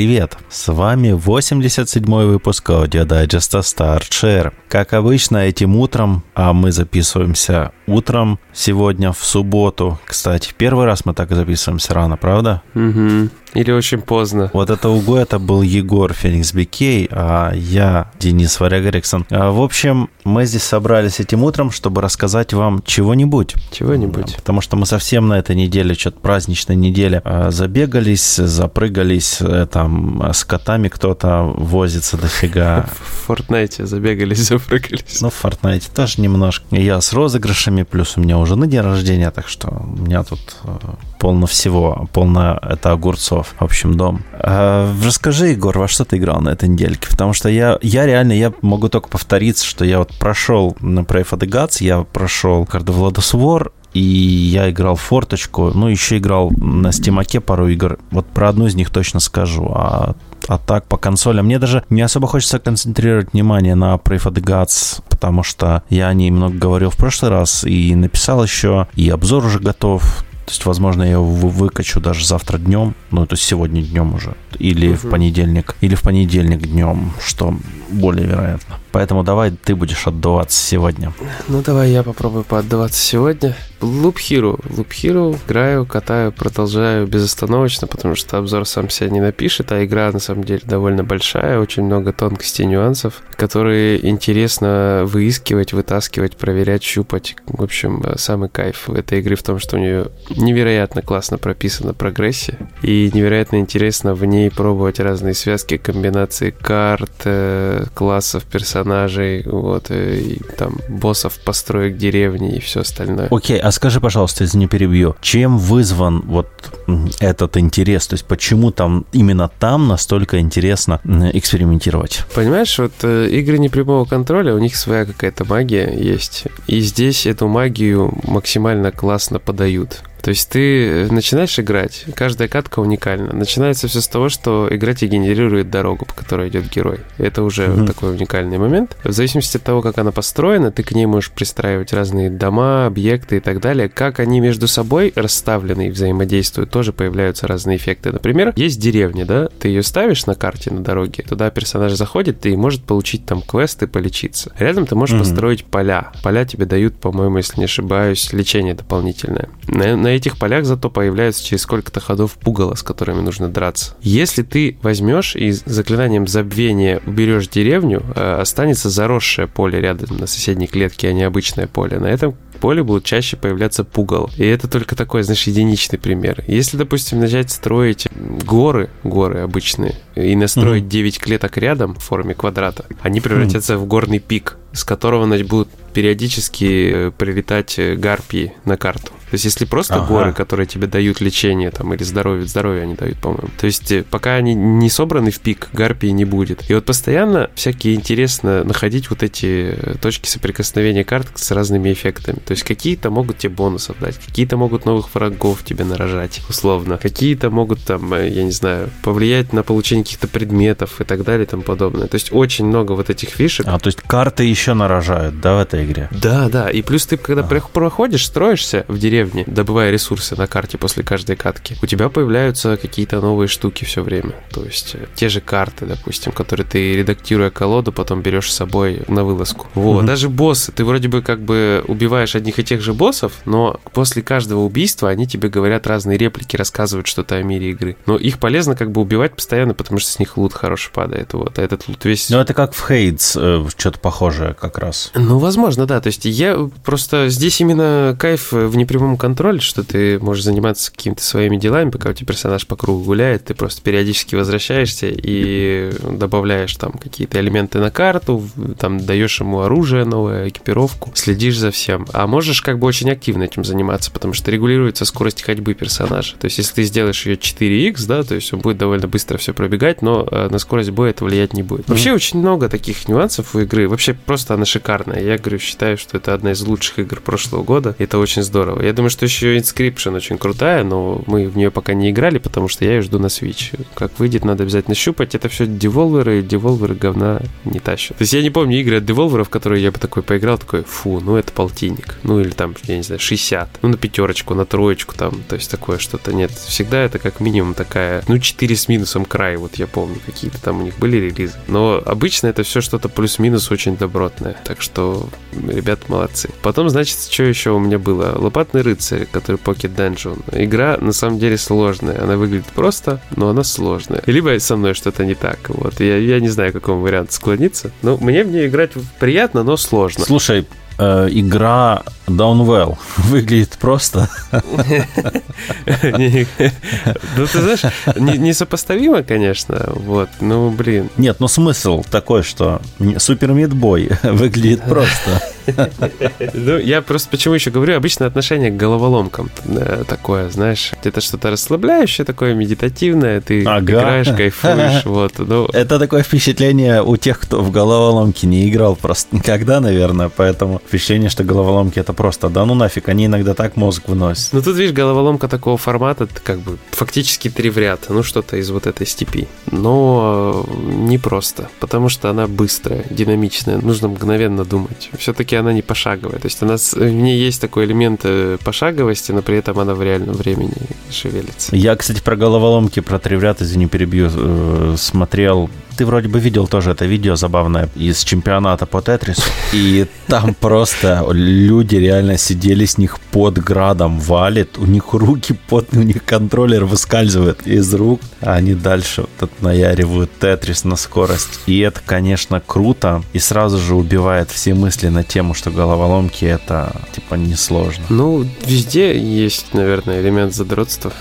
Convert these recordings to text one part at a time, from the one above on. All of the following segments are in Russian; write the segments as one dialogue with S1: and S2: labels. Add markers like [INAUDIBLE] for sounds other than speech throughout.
S1: Привет! С вами 87 выпуск аудиодайджеста StartShare. Как обычно, этим утром, а мы записываемся утром сегодня в субботу. Кстати, первый раз мы так записываемся рано, правда?
S2: Угу. Или очень поздно.
S1: Вот это угу, это был Егор Феникс Бикей, а я Денис Варяг Эриксон. А, в общем, мы здесь собрались этим утром, чтобы рассказать вам чего-нибудь.
S2: Чего-нибудь.
S1: Потому что мы совсем на этой неделе, что-то праздничной неделе, а, забегались, запрыгались, э, там с котами кто-то возится дофига. [LAUGHS]
S2: В Фортнайте забегались, запрыгались.
S1: Ну, в Фортнайте тоже немножко. Я с розыгрышами, плюс у меня уже на день рождения, так что у меня тут э, полно всего, полно это огурцов. В общем, дом. А, расскажи, Егор, во что ты играл на этой недельке? Потому что я, я реально, я могу только повториться, что я вот прошел на Prey for the Gods, я прошел Card of Lotus War, и я играл в форточку, ну, еще играл на стимаке пару игр. Вот про одну из них точно скажу, а а так по консолям. Мне даже не особо хочется концентрировать внимание на Pray for the Gods, потому что я о ней много говорил в прошлый раз и написал еще, и обзор уже готов. То есть, возможно, я его выкачу даже завтра днем, ну, то есть сегодня днем уже, или угу. в понедельник, или в понедельник днем, что более вероятно. Поэтому давай ты будешь отдуваться сегодня.
S2: Ну, давай я попробую поотдуваться сегодня. Loop Hero. Loop Hero играю, катаю, продолжаю безостановочно, потому что обзор сам себя не напишет, а игра на самом деле довольно большая, очень много тонкостей и нюансов, которые интересно выискивать, вытаскивать, проверять, щупать. В общем, самый кайф в этой игры в том, что у нее невероятно классно прописана прогрессия, и невероятно интересно в ней пробовать разные связки, комбинации карт, э, классов, персонажей, персонажей, вот, и там боссов, построек деревни и все остальное.
S1: Окей, okay, а скажи, пожалуйста, если не перебью, чем вызван вот этот интерес? То есть почему там именно там настолько интересно экспериментировать?
S2: Понимаешь, вот э, игры непрямого контроля, у них своя какая-то магия есть. И здесь эту магию максимально классно подают. То есть ты э, начинаешь играть, каждая катка уникальна. Начинается все с того, что игра тебе генерирует дорогу, по которой идет герой. Это уже mm-hmm. такой уникальный момент. В зависимости от того, как она построена, ты к ней можешь пристраивать разные дома, объекты и так далее. Как они между собой расставлены и взаимодействуют, тоже появляются разные эффекты. Например, есть деревня, да, ты ее ставишь на карте на дороге, туда персонаж заходит и может получить там квесты, полечиться. Рядом ты можешь mm-hmm. построить поля. Поля тебе дают, по-моему, если не ошибаюсь, лечение дополнительное. На, на этих полях зато появляются через сколько-то ходов пугало, с которыми нужно драться. Если ты возьмешь и заклинанием забвения уберешь деревню, э, останется заросшее поле рядом на соседней клетке, а не обычное поле. На этом поле будут чаще появляться пугал. И это только такой, знаешь, единичный пример. Если, допустим, начать строить горы, горы обычные, и настроить mm-hmm. 9 клеток рядом в форме квадрата, они превратятся mm-hmm. в горный пик, с которого значит, будут периодически э, прилетать э, гарпии на карту. То есть, если просто ага. горы, которые тебе дают лечение там, или здоровье, здоровье они дают, по-моему. То есть, э, пока они не собраны в пик, гарпии не будет. И вот постоянно всякие интересно находить вот эти точки соприкосновения карт с разными эффектами. То есть, какие-то могут тебе бонусов дать, какие-то могут новых врагов тебе нарожать, условно. Какие-то могут там, э, я не знаю, повлиять на получение каких-то предметов и так далее и тому подобное. То есть, очень много вот этих фишек.
S1: А, то есть, карты еще нарожают, да, в этой игре?
S2: Да, да. И плюс ты, когда а. проходишь, строишься в деревне, добывая ресурсы на карте после каждой катки, у тебя появляются какие-то новые штуки все время. То есть э, те же карты, допустим, которые ты, редактируя колоду, потом берешь с собой на вылазку. Вот. Угу. Даже боссы. Ты вроде бы как бы убиваешь одних и тех же боссов, но после каждого убийства они тебе говорят разные реплики, рассказывают что-то о мире игры. Но их полезно как бы убивать постоянно, потому что с них лут хороший падает. Вот. А этот лут весь...
S1: Ну, это как в Хейтс, э, что-то похожее как раз.
S2: Ну, возможно, да. То есть я просто... Здесь именно кайф в непрямом по контроль, что ты можешь заниматься какими-то своими делами, пока у тебя персонаж по кругу гуляет, ты просто периодически возвращаешься и добавляешь там какие-то элементы на карту, там даешь ему оружие новое, экипировку, следишь за всем. А можешь как бы очень активно этим заниматься, потому что регулируется скорость ходьбы персонажа. То есть, если ты сделаешь ее 4x, да, то есть он будет довольно быстро все пробегать, но э, на скорость боя это влиять не будет. Вообще очень много таких нюансов у игры. Вообще просто она шикарная. Я говорю, считаю, что это одна из лучших игр прошлого года. Это очень здорово. Я думаю, что еще Inscription очень крутая, но мы в нее пока не играли, потому что я ее жду на Switch. Как выйдет, надо обязательно щупать. Это все деволверы, деволверы говна не тащат. То есть я не помню игры от деволверов, которые я бы такой поиграл, такой, фу, ну это полтинник. Ну или там, я не знаю, 60, ну на пятерочку, на троечку там, то есть такое что-то нет. Всегда это как минимум такая, ну 4 с минусом край, вот я помню, какие-то там у них были релизы. Но обычно это все что-то плюс-минус очень добротное, так что ребят молодцы. Потом, значит, что еще у меня было? Лопатный рыцарь, который Pocket Dungeon. Игра на самом деле сложная, она выглядит просто, но она сложная. Либо со мной что-то не так, вот. Я, я не знаю, к какому варианту склониться. Ну, мне в нее играть приятно, но сложно.
S1: Слушай, э, игра Downwell [LAUGHS] выглядит просто.
S2: Ну, ты знаешь, несопоставимо, конечно, вот, ну, блин.
S1: Нет, ну смысл такой, что Супер Мидбой [LAUGHS] выглядит просто.
S2: Ну, я просто почему еще говорю, обычно отношение к головоломкам такое, знаешь, это что-то расслабляющее такое, медитативное, ты играешь, кайфуешь, [LAUGHS] вот. Ну.
S1: Это такое впечатление у тех, кто в головоломки не играл просто никогда, наверное, поэтому впечатление, что головоломки это просто, да ну нафиг, они иногда так мозг выносят.
S2: Ну тут, видишь, головоломка такого формата, как бы фактически три в ряд, ну что-то из вот этой степи. Но э, не просто, потому что она быстрая, динамичная, нужно мгновенно думать. Все-таки она не пошаговая. То есть она, в ней есть такой элемент э, пошаговости, но при этом она в реальном времени шевелится.
S1: Я, кстати, про головоломки, про ряд, извини, перебью, э, смотрел ты вроде бы видел тоже это видео забавное из чемпионата по Тетрису. И там просто люди реально сидели с них под градом, валит, у них руки потные, у них контроллер выскальзывает из рук, а они дальше вот это наяривают Тетрис на скорость. И это, конечно, круто, и сразу же убивает все мысли на тему, что головоломки это, типа, несложно.
S2: Ну, везде есть, наверное, элемент задротства,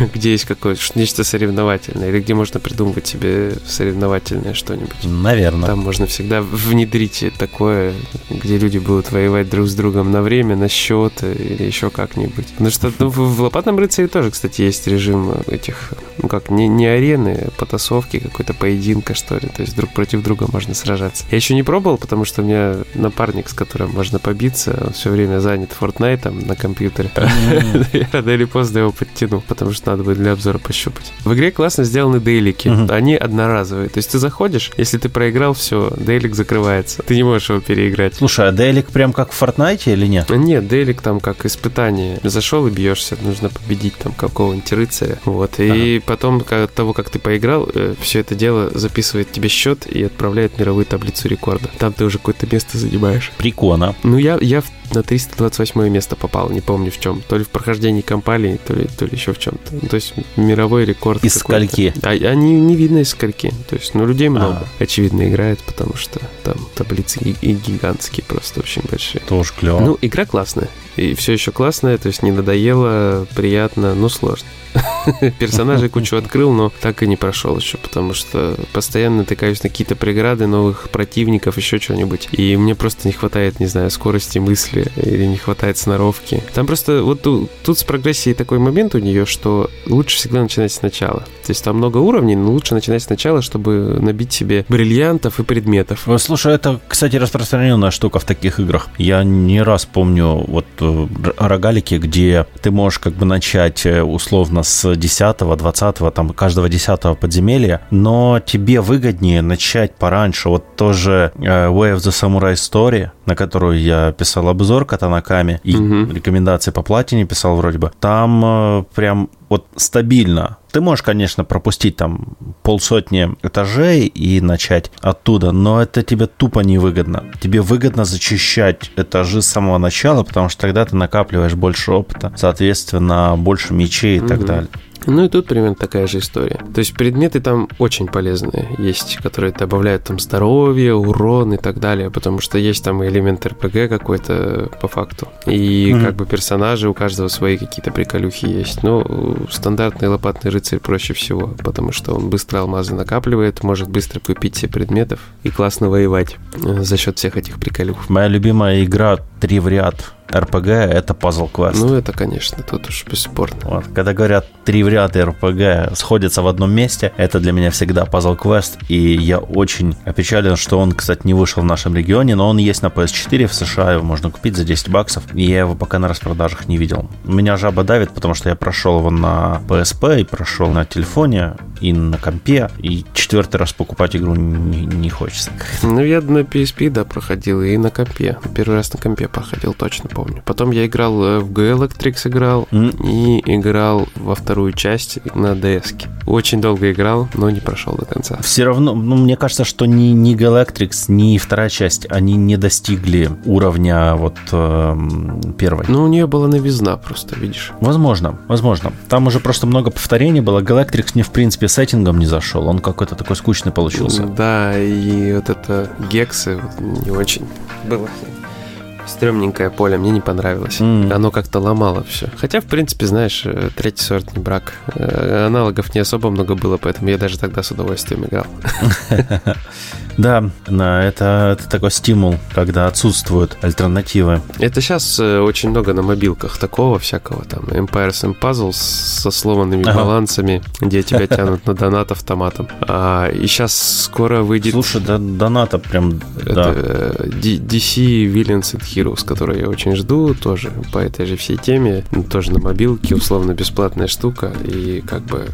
S2: [LAUGHS] где есть какое-то нечто соревновательное, или где можно придумывать себе соревновательное увлекательное что-нибудь.
S1: Наверное.
S2: Там можно всегда внедрить такое, где люди будут воевать друг с другом на время, на счет или еще как-нибудь. Потому что ну, в «Лопатном рыцаре» тоже, кстати, есть режим этих, ну как, не, не арены, а потасовки, какой-то поединка, что ли. То есть друг против друга можно сражаться. Я еще не пробовал, потому что у меня напарник, с которым можно побиться, он все время занят Fortnite на компьютере. [LAUGHS] Я рано или поздно его подтяну, потому что надо будет для обзора пощупать. В игре классно сделаны дейлики. Они одноразовые. То есть ты заходишь, если ты проиграл, все, дейлик закрывается. Ты не можешь его переиграть.
S1: Слушай, а дейлик прям как в Fortnite или нет?
S2: Нет, дейлик там как испытание. Зашел и бьешься, нужно победить там какого-нибудь рыцаря. Вот. И. потом от того, как ты поиграл, э, все это дело записывает тебе счет и отправляет в мировую таблицу рекорда. Там ты уже какое-то место занимаешь.
S1: Прикольно.
S2: Ну, я, я на 328 место попал, не помню в чем. То ли в прохождении компании, то ли, то ли еще в чем-то. Ну, то есть мировой рекорд.
S1: Из скольки?
S2: А, они не видно из скольки. То есть, ну, людей много. А. Очевидно, играет, потому что там таблицы и, и гигантские просто очень большие.
S1: Тоже клево.
S2: Ну, игра классная. И все еще классная, то есть не надоело, приятно, но сложно. [LAUGHS] Персонажей кучу открыл, но так и не прошел еще, потому что постоянно натыкаюсь на какие-то преграды, новых противников, еще что-нибудь. И мне просто не хватает, не знаю, скорости мысли или не хватает сноровки. Там просто вот тут, тут с прогрессией такой момент у нее, что лучше всегда начинать сначала. То есть там много уровней, но лучше начинать сначала, чтобы набить себе бриллиантов и предметов.
S1: Слушай, это, кстати, распространенная штука в таких играх. Я не раз помню вот э, рогалики, где ты можешь как бы начать э, условно с 10 20 там каждого 10 подземелья, но тебе выгоднее начать пораньше. Вот тоже э, Way of the Samurai Story, на которую я писал обзор Катанаками и угу. рекомендации по платине писал вроде бы. Там э, прям вот стабильно. Ты можешь, конечно, пропустить там полсотни этажей и начать оттуда, но это тебе тупо невыгодно. Тебе выгодно зачищать этажи с самого начала, потому что тогда ты накапливаешь больше опыта, соответственно, больше мечей и угу. так далее.
S2: Ну и тут примерно такая же история. То есть предметы там очень полезные есть, которые добавляют там здоровье, урон и так далее, потому что есть там элемент РПГ какой-то по факту. И mm-hmm. как бы персонажи у каждого свои какие-то приколюхи есть. Но стандартный лопатный рыцарь проще всего, потому что он быстро алмазы накапливает, может быстро купить себе предметов и классно воевать за счет всех этих приколюх.
S1: Моя любимая игра «Три в ряд» РПГ это пазл квест.
S2: Ну, это, конечно, тут уж бесспорно.
S1: Вот. Когда говорят три в ряд РПГ сходятся в одном месте, это для меня всегда пазл квест. И я очень опечален, что он, кстати, не вышел в нашем регионе, но он есть на PS4 в США, его можно купить за 10 баксов. И я его пока на распродажах не видел. Меня жаба давит, потому что я прошел его на PSP и прошел на телефоне и на компе, и четвертый раз покупать игру не, не хочется.
S2: Ну, я на PSP, да, проходил, и на компе. Первый раз на компе проходил, точно помню. Потом я играл э, в G-Electrix играл, mm. и играл во вторую часть на DS. Очень долго играл, но не прошел до конца.
S1: Все равно, ну, мне кажется, что ни, ни Galactrix, ни вторая часть, они не достигли уровня вот э, первой.
S2: Ну, у нее была новизна просто, видишь.
S1: Возможно, возможно. Там уже просто много повторений было. Galactrix мне, в принципе, сеттингом не зашел. Он какой-то такой скучный получился.
S2: Да, и вот это гексы не очень было стрёмненькое поле, мне не понравилось. Mm. Оно как-то ломало все. Хотя, в принципе, знаешь, э, третий сортный брак. Э, аналогов не особо много было, поэтому я даже тогда с удовольствием играл. [LAUGHS]
S1: Да, да, это, такой стимул, когда отсутствуют альтернативы.
S2: Это сейчас э, очень много на мобилках такого всякого, там, Empires and Puzzles со сломанными балансами, где тебя [LAUGHS] тянут на донат автоматом. А, и сейчас скоро выйдет...
S1: Слушай, да, доната прям...
S2: Да. DC Villains and Heroes, который я очень жду, тоже по этой же всей теме, тоже на мобилке, условно бесплатная штука, и как бы,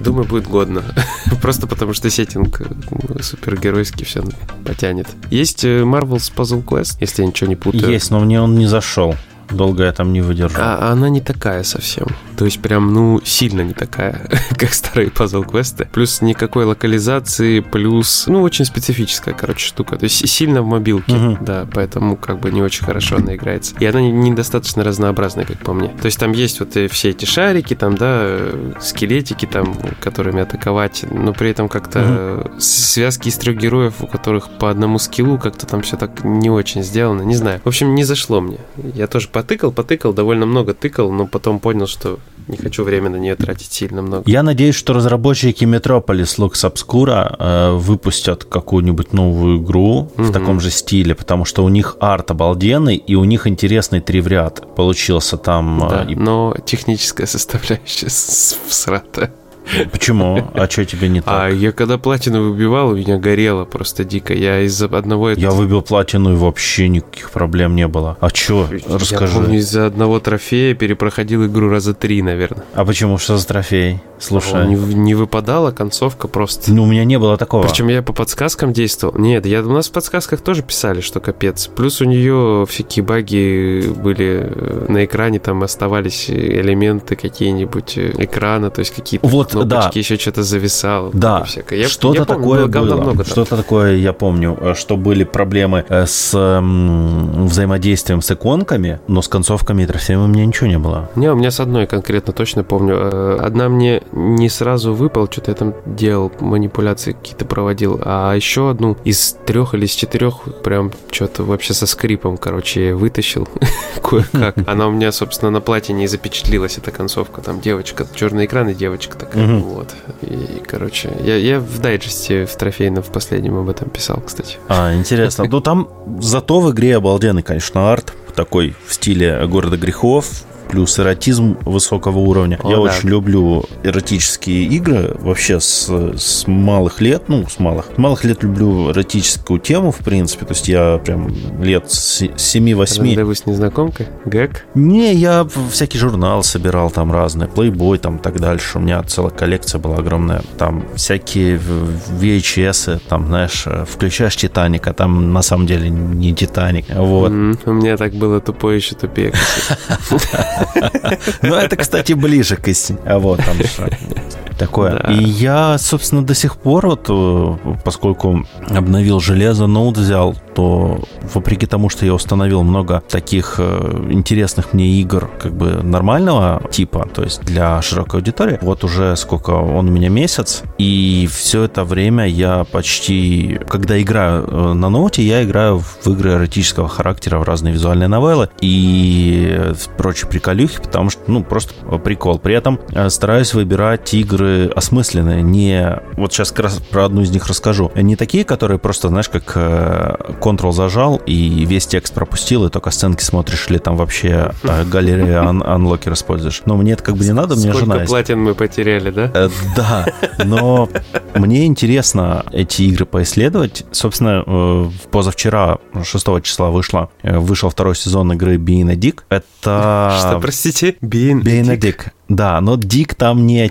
S2: думаю, будет годно. [LAUGHS] Просто потому что сеттинг э, супергеройский все потянет. Есть э, Marvel's Puzzle Quest, если я ничего не путаю.
S1: Есть, но мне он не зашел. Долго я там не выдержал.
S2: А она не такая совсем. То есть прям, ну, сильно не такая, [LAUGHS] как старые пазл-квесты. Плюс никакой локализации, плюс, ну, очень специфическая, короче, штука. То есть сильно в мобилке, угу. да, поэтому как бы не очень хорошо она играется. И она недостаточно разнообразная, как по мне. То есть там есть вот все эти шарики, там, да, скелетики, там, которыми атаковать, но при этом как-то угу. связки из трех героев, у которых по одному скиллу, как-то там все так не очень сделано, не знаю. В общем, не зашло мне. Я тоже потыкал, потыкал, довольно много тыкал, но потом понял, что не хочу время на нее тратить сильно много.
S1: Я надеюсь, что разработчики Metropolis Lux Obscura э, выпустят какую-нибудь новую игру угу. в таком же стиле, потому что у них арт обалденный, и у них интересный три в ряд получился там.
S2: Да, э, и... но техническая составляющая всрата.
S1: Почему? А что тебе не а так?
S2: А я когда платину выбивал, у меня горело просто дико. Я из-за одного...
S1: Я выбил платину, и вообще никаких проблем не было. А что? Расскажи.
S2: Я помню, из-за одного трофея перепроходил игру раза три, наверное.
S1: А почему? Что за трофей? Слушай.
S2: Не, не выпадала концовка просто.
S1: Ну, у меня не было такого.
S2: Причем я по подсказкам действовал. Нет, я, у нас в подсказках тоже писали, что капец. Плюс у нее всякие баги были э, на экране, там оставались элементы какие-нибудь э, экрана, то есть какие-то
S1: вот,
S2: кнопочки,
S1: да.
S2: еще что-то зависало.
S1: Да, что-то такое было. было. Что-то такое я помню, э, что были проблемы с м, взаимодействием с иконками, но с концовками и трофеями у меня ничего не было.
S2: Не, у меня с одной конкретно точно помню. Одна мне не сразу выпал, что-то я там делал, манипуляции какие-то проводил, а еще одну из трех или из четырех прям что-то вообще со скрипом, короче, вытащил [LAUGHS] кое-как. [LAUGHS] Она у меня, собственно, на платье не запечатлилась, эта концовка, там девочка, черный экран и девочка такая, вот. И, короче, я, я в дайджесте в трофейном в последнем об этом писал, кстати.
S1: А, интересно. Ну, там зато в игре обалденный, конечно, арт, такой в стиле города грехов, плюс эротизм высокого уровня. О, Я да. очень люблю эротические игры вообще с, с малых лет, ну, с малых. С малых лет люблю эротическую тему, в принципе, то есть я прям лет с 7-8.
S2: Да вы с незнакомкой? Гэг?
S1: Не, я всякий журнал собирал там разные, Playboy там так дальше. У меня целая коллекция была огромная. Там всякие VHS, там, знаешь, включаешь Титаника, там на самом деле не Титаник. Вот. Mm,
S2: у меня так было тупое еще тупее. [LAUGHS]
S1: Ну, это, кстати, ближе к истине. А вот там такое. И я, собственно, до сих пор, вот, э, поскольку обновил железо, ноут взял, то вопреки тому, что я установил много таких э, интересных мне игр как бы нормального типа, то есть для широкой аудитории, вот уже сколько он у меня месяц, и все это время я почти, когда играю э, на ноуте, я играю в игры эротического характера, в разные визуальные новеллы и прочие приколюхи, потому что, ну, просто прикол. При этом э, стараюсь выбирать игры осмысленные, не... Вот сейчас как раз про одну из них расскажу. Не такие, которые просто, знаешь, как Ctrl зажал и весь текст пропустил, и только сценки смотришь, или там вообще э, [LAUGHS] галерея Unlocker используешь. Но мне это как бы не надо,
S2: Сколько
S1: жена есть.
S2: платин мы потеряли, да?
S1: Э, Да, но мне интересно эти игры поисследовать. Собственно, э, позавчера, 6 числа вышло, вышел второй сезон игры Being a Dick. Это... [LAUGHS]
S2: Что, простите? Being,
S1: Being a
S2: Dick.
S1: Да, но Dick там не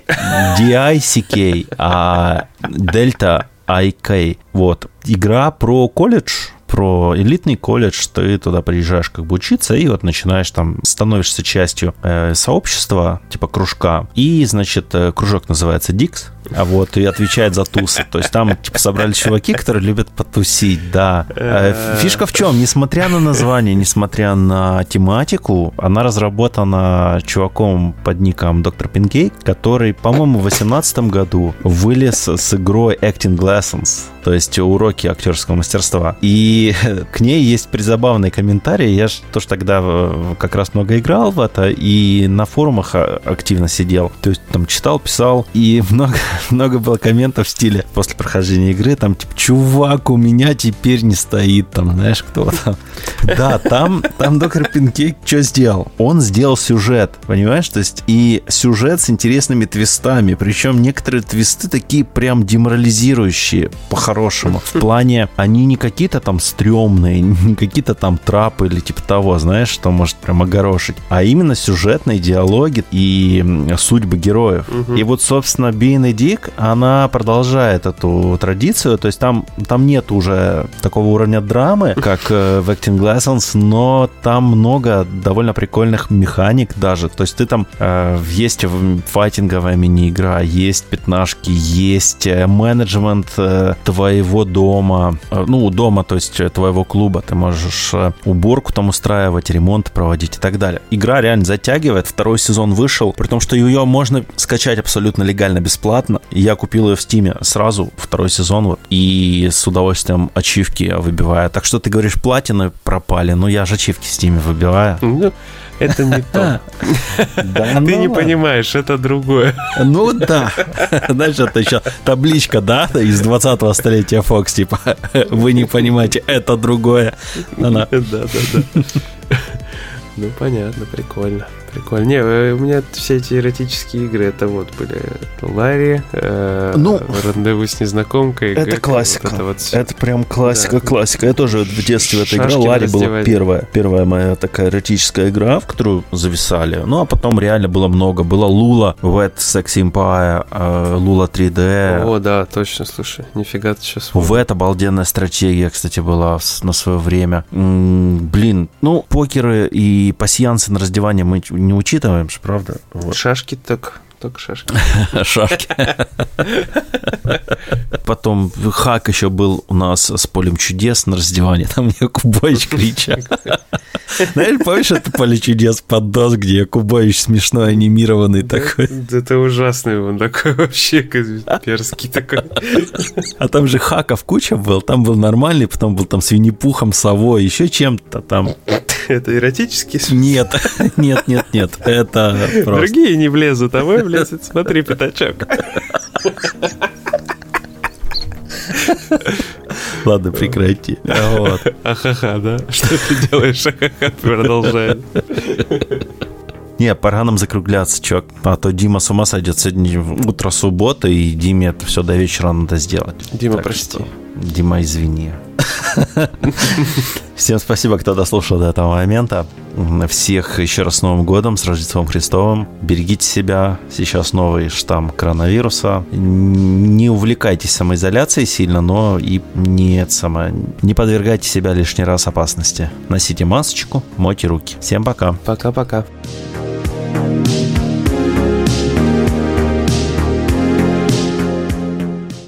S1: D-I-C-K, а Delta I-K. Вот. Игра про колледж, про элитный колледж, ты туда приезжаешь как бы учиться, и вот начинаешь там, становишься частью э, сообщества, типа кружка, и, значит, э, кружок называется Дикс, а вот, и отвечает за тусы. То есть там, типа, собрались чуваки, которые любят потусить, да. Э, Фишка в чем? Несмотря на название, несмотря на тематику, она разработана чуваком под ником Доктор Пинкей, который, по-моему, в 2018 году вылез с игрой Acting Lessons, то есть уроки актерского мастерства. И [LAUGHS] к ней есть призабавный комментарий. Я же тоже тогда э, как раз много играл в это и на форумах а, активно сидел. То есть там читал, писал, и [LAUGHS] много, много было комментов в стиле после прохождения игры, там типа, чувак, у меня теперь не стоит, там, знаешь, кто там. Да, там, там доктор Пинкейк что сделал? Он сделал сюжет, понимаешь? То есть и сюжет с интересными твистами, причем некоторые твисты такие прям деморализирующие по-хорошему. В плане, они не какие-то там стрёмные, не [LAUGHS] какие-то там трапы или типа того, знаешь, что может прям огорошить, а именно сюжетные диалоги и судьбы героев. И вот, собственно, Being a Dick, она продолжает эту традицию, то есть там, там нет уже такого уровня драмы, [LAUGHS] как э, в Acting Lessons, но там много довольно прикольных механик даже, то есть ты там э, есть файтинговая мини-игра, есть пятнашки, есть э, менеджмент э, твоего дома, э, ну, дома, то есть твоего клуба, ты можешь э, уборку там устраивать, ремонт проводить и так далее. Игра реально затягивает, второй сезон вышел, при том, что ее можно скачать абсолютно легально, бесплатно. Я купил ее в Стиме сразу, второй сезон, вот, и с удовольствием ачивки выбиваю. Так что ты говоришь, платины пропали, ну я же ачивки в Стиме выбиваю.
S2: Ну, это не то. [LAUGHS] Ты не
S1: ну,
S2: понимаешь, это другое.
S1: Ну да. Знаешь, это еще табличка, да, из 20-го столетия Fox, типа, вы не понимаете, это другое. [LAUGHS] Она,
S2: Да, да, да. [LAUGHS] Ну, понятно, прикольно. Прикольно. Не, э, у меня все эти эротические игры, это вот были Ларри, э,
S1: Ну,
S2: Рандеву с незнакомкой.
S1: это
S2: Гек,
S1: классика.
S2: Вот это вот.
S1: Это прям классика,
S2: Да.
S1: классика. Я тоже в детстве
S2: Шашки
S1: играл.
S2: на
S1: Ларри была первая, первая моя такая эротическая игра, в которую зависали. Ну, а потом реально было много. Была Лула, Wet Sex Empire, э, Лула 3D.
S2: О, да, точно, слушай, нифига ты сейчас
S1: это обалденная стратегия, кстати, была на свое время. М, Блин, ну, покеры и пассиансы на раздевание мы не учитываем же, правда? Вот.
S2: Шашки так, только шашки. [LAUGHS]
S1: Шашки. Потом хак еще был у нас с полем чудес на раздевании. Там мне Кубович кричал. Знаешь, помнишь это поле чудес поддос, где Кубович смешной, анимированный такой?
S2: Это ужасный он такой вообще перский такой.
S1: А там же хаков куча был. Там был нормальный, потом был там с Винни-Пухом, совой, еще чем-то там.
S2: Это эротический
S1: Нет, [LAUGHS] нет, нет, нет. Это просто...
S2: Другие не влезут, а мой влезет. Смотри, пятачок.
S1: Ладно, прекрати. Вот.
S2: Ахаха, да? Что ты делаешь? Ахаха, продолжает.
S1: Не, пора нам закругляться, чувак. А то Дима с ума сойдет. Сегодня утро суббота, и Диме это все до вечера надо сделать.
S2: Дима,
S1: Так
S2: прости.
S1: что, Дима, извини. Всем спасибо, кто дослушал до этого момента. Всех еще раз с Новым годом, с Рождеством Христовым. Берегите себя. Сейчас новый штамм коронавируса. Не увлекайтесь самоизоляцией сильно, но и не, это самое, не подвергайте себя лишний раз опасности. Носите масочку, мойте руки. Всем пока.
S2: Пока-пока.
S3: thank